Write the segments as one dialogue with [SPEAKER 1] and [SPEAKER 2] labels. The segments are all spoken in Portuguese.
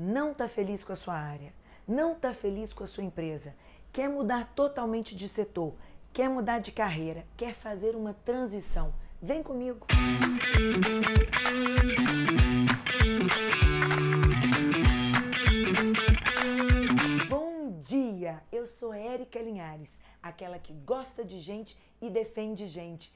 [SPEAKER 1] não está feliz com a sua área, não está feliz com a sua empresa, quer mudar totalmente de setor, quer mudar de carreira, quer fazer uma transição, vem comigo. Bom dia, eu sou Érica Linhares, aquela que gosta de gente e defende gente.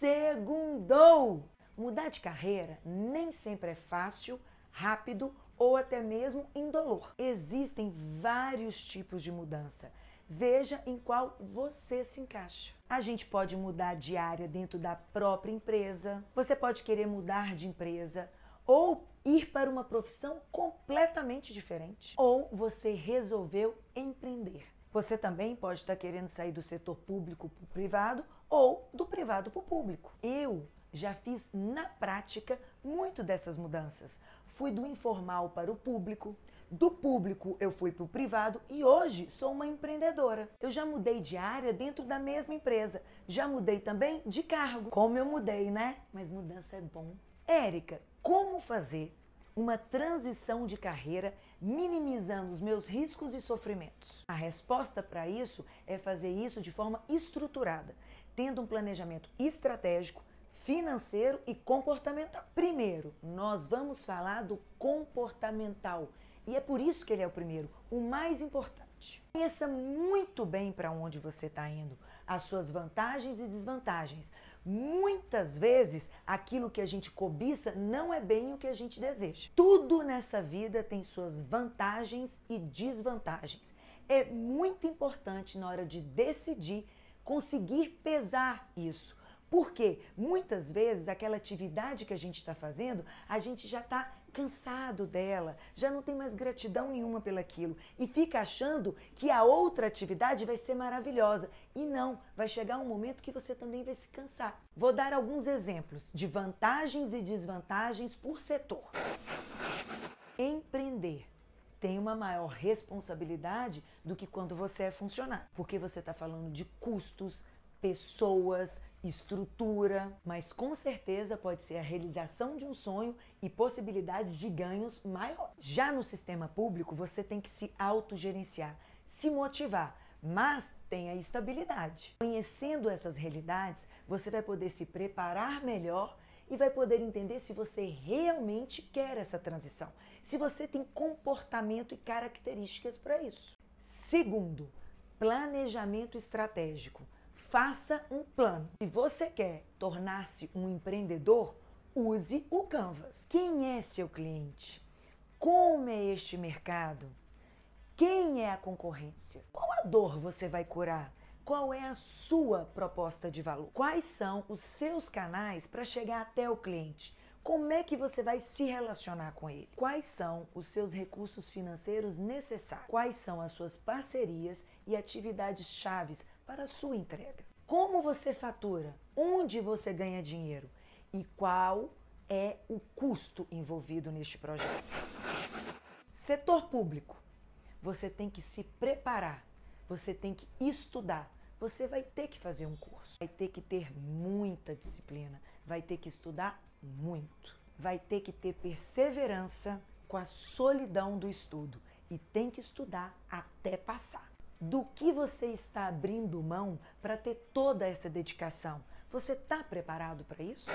[SPEAKER 1] Segundou! Mudar de carreira nem sempre é fácil, rápido ou até mesmo indolor. Existem vários tipos de mudança. Veja em qual você se encaixa. A gente pode mudar de área dentro da própria empresa, você pode querer mudar de empresa ou ir para uma profissão completamente diferente, ou você resolveu empreender. Você também pode estar querendo sair do setor público para o privado ou do privado para o público. Eu já fiz na prática muito dessas mudanças. Fui do informal para o público, do público eu fui para o privado e hoje sou uma empreendedora. Eu já mudei de área dentro da mesma empresa, já mudei também de cargo. Como eu mudei, né? Mas mudança é bom. Érica, como fazer uma transição de carreira minimizando os meus riscos e sofrimentos? A resposta para isso é fazer isso de forma estruturada, tendo um planejamento estratégico, financeiro e comportamental. Primeiro, nós vamos falar do comportamental. E é por isso que ele é o primeiro, o mais importante. Conheça muito bem para onde você está indo, as suas vantagens e desvantagens. Muitas vezes, aquilo que a gente cobiça não é bem o que a gente deseja. Tudo nessa vida tem suas vantagens e desvantagens. É muito importante na hora de decidir conseguir pesar isso porque muitas vezes aquela atividade que a gente está fazendo, a gente já está cansado dela, já não tem mais gratidão nenhuma pelaquilo e fica achando que a outra atividade vai ser maravilhosa. E não, vai chegar um momento que você também vai se cansar. Vou dar alguns exemplos de vantagens e desvantagens por setor. Empreender tem uma maior responsabilidade do que quando você é funcionário, porque você está falando de custos, pessoas, estrutura, mas com certeza pode ser a realização de um sonho e possibilidades de ganhos maiores. Já no sistema público, você tem que se autogerenciar, se motivar, mas tenha estabilidade. Conhecendo essas realidades, você vai poder se preparar melhor e vai poder entender se você realmente quer essa transição, se você tem comportamento e características para isso. Segundo, planejamento estratégico. Faça um plano. Se você quer tornar-se um empreendedor, use o Canvas. Quem é seu cliente? Como é este mercado? Quem é a concorrência? Qual a dor você vai curar? Qual é a sua proposta de valor? Quais são os seus canais para chegar até o cliente? Como é que você vai se relacionar com ele? Quais são os seus recursos financeiros necessários? Quais são as suas parcerias e atividades chaves para a sua entrega. Como você fatura? Onde você ganha dinheiro? E qual é o custo envolvido neste projeto? Setor público. Você tem que se preparar, você tem que estudar, você vai ter que fazer um curso, vai ter que ter muita disciplina, vai ter que estudar muito, vai ter que ter perseverança com a solidão do estudo e tem que estudar até passar do que você está abrindo mão para ter toda essa dedicação. Você está preparado para isso?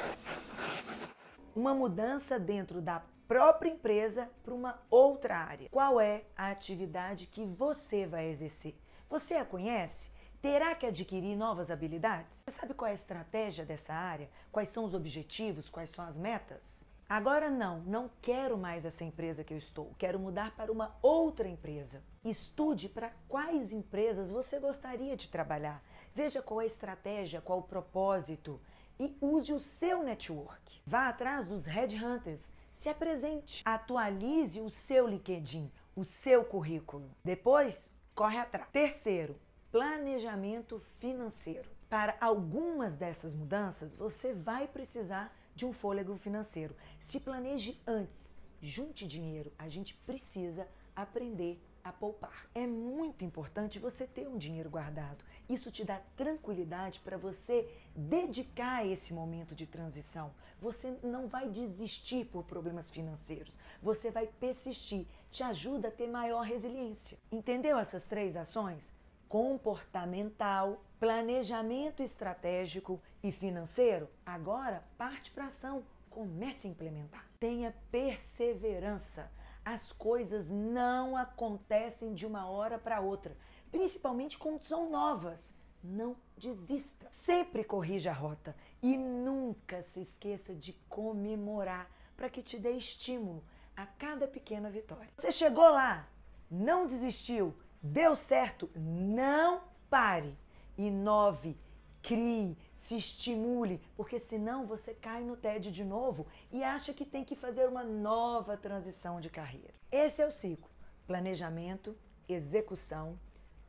[SPEAKER 1] Uma mudança dentro da própria empresa para uma outra área. Qual é a atividade que você vai exercer? Você a conhece? Terá que adquirir novas habilidades? Você sabe qual é a estratégia dessa área? Quais são os objetivos? Quais são as metas? Agora não, não quero mais essa empresa que eu estou, quero mudar para uma outra empresa. Estude para quais empresas você gostaria de trabalhar. Veja qual é a estratégia, qual o propósito e use o seu network. Vá atrás dos headhunters, se apresente, atualize o seu LinkedIn, o seu currículo. Depois, corre atrás. Terceiro, planejamento financeiro. Para algumas dessas mudanças, você vai precisar de um fôlego financeiro. Se planeje antes, junte dinheiro. A gente precisa aprender a poupar. É muito importante você ter um dinheiro guardado. Isso te dá tranquilidade para você dedicar esse momento de transição. Você não vai desistir por problemas financeiros. Você vai persistir. Te ajuda a ter maior resiliência. Entendeu essas três ações? Comportamental, planejamento estratégico e financeiro. Agora parte para ação. Comece a implementar. Tenha perseverança as coisas não acontecem de uma hora para outra, principalmente quando são novas. Não desista. Sempre corrija a rota e nunca se esqueça de comemorar para que te dê estímulo a cada pequena vitória. Você chegou lá, não desistiu, deu certo, não pare. Inove, crie, se estimule, porque senão você cai no tédio de novo e acha que tem que fazer uma nova transição de carreira. Esse é o ciclo: planejamento, execução,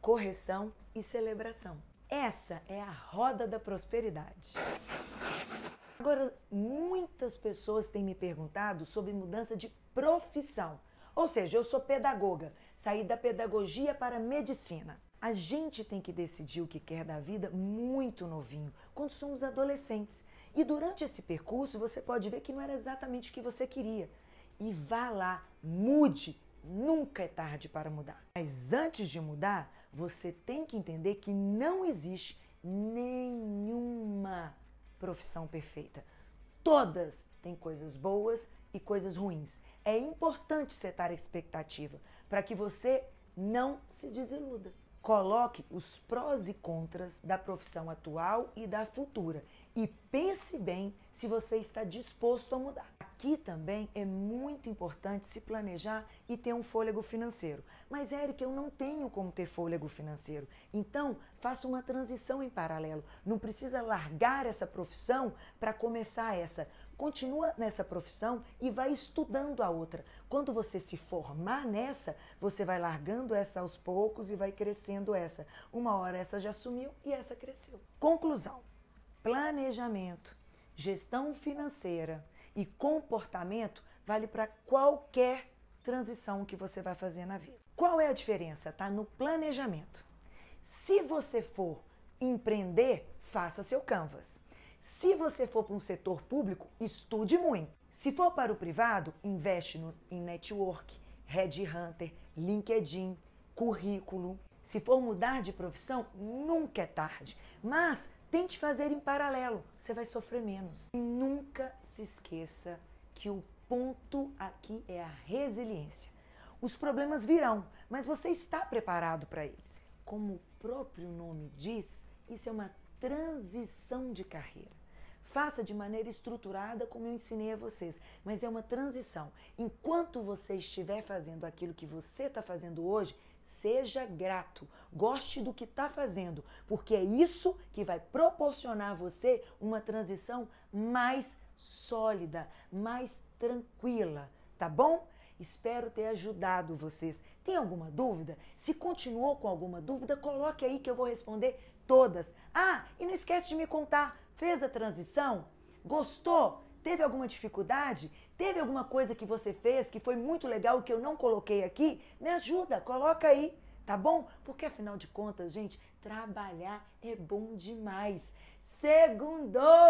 [SPEAKER 1] correção e celebração. Essa é a roda da prosperidade. Agora, muitas pessoas têm me perguntado sobre mudança de profissão. Ou seja, eu sou pedagoga, saí da pedagogia para medicina. A gente tem que decidir o que quer da vida muito novinho, quando somos adolescentes. E durante esse percurso você pode ver que não era exatamente o que você queria. E vá lá, mude. Nunca é tarde para mudar. Mas antes de mudar, você tem que entender que não existe nenhuma profissão perfeita. Todas têm coisas boas e coisas ruins. É importante setar a expectativa para que você não se desiluda. Coloque os prós e contras da profissão atual e da futura e pense bem se você está disposto a mudar. Aqui também é muito importante se planejar e ter um fôlego financeiro. Mas, Eric, eu não tenho como ter fôlego financeiro. Então, faça uma transição em paralelo. Não precisa largar essa profissão para começar essa. Continua nessa profissão e vai estudando a outra. Quando você se formar nessa, você vai largando essa aos poucos e vai crescendo essa. Uma hora essa já sumiu e essa cresceu. Conclusão: planejamento, gestão financeira e comportamento vale para qualquer transição que você vai fazer na vida. Qual é a diferença? Tá no planejamento. Se você for empreender, faça seu canvas. Se você for para um setor público, estude muito. Se for para o privado, investe no, em network, Red Hunter, LinkedIn, currículo. Se for mudar de profissão, nunca é tarde. Mas Tente fazer em paralelo, você vai sofrer menos. E nunca se esqueça que o ponto aqui é a resiliência. Os problemas virão, mas você está preparado para eles. Como o próprio nome diz, isso é uma transição de carreira. Faça de maneira estruturada, como eu ensinei a vocês, mas é uma transição. Enquanto você estiver fazendo aquilo que você está fazendo hoje, Seja grato, goste do que está fazendo, porque é isso que vai proporcionar a você uma transição mais sólida, mais tranquila, tá bom? Espero ter ajudado vocês. Tem alguma dúvida? Se continuou com alguma dúvida, coloque aí que eu vou responder todas. Ah, e não esquece de me contar, fez a transição? Gostou? Teve alguma dificuldade? Teve alguma coisa que você fez que foi muito legal que eu não coloquei aqui? Me ajuda, coloca aí, tá bom? Porque afinal de contas, gente, trabalhar é bom demais. Segundou!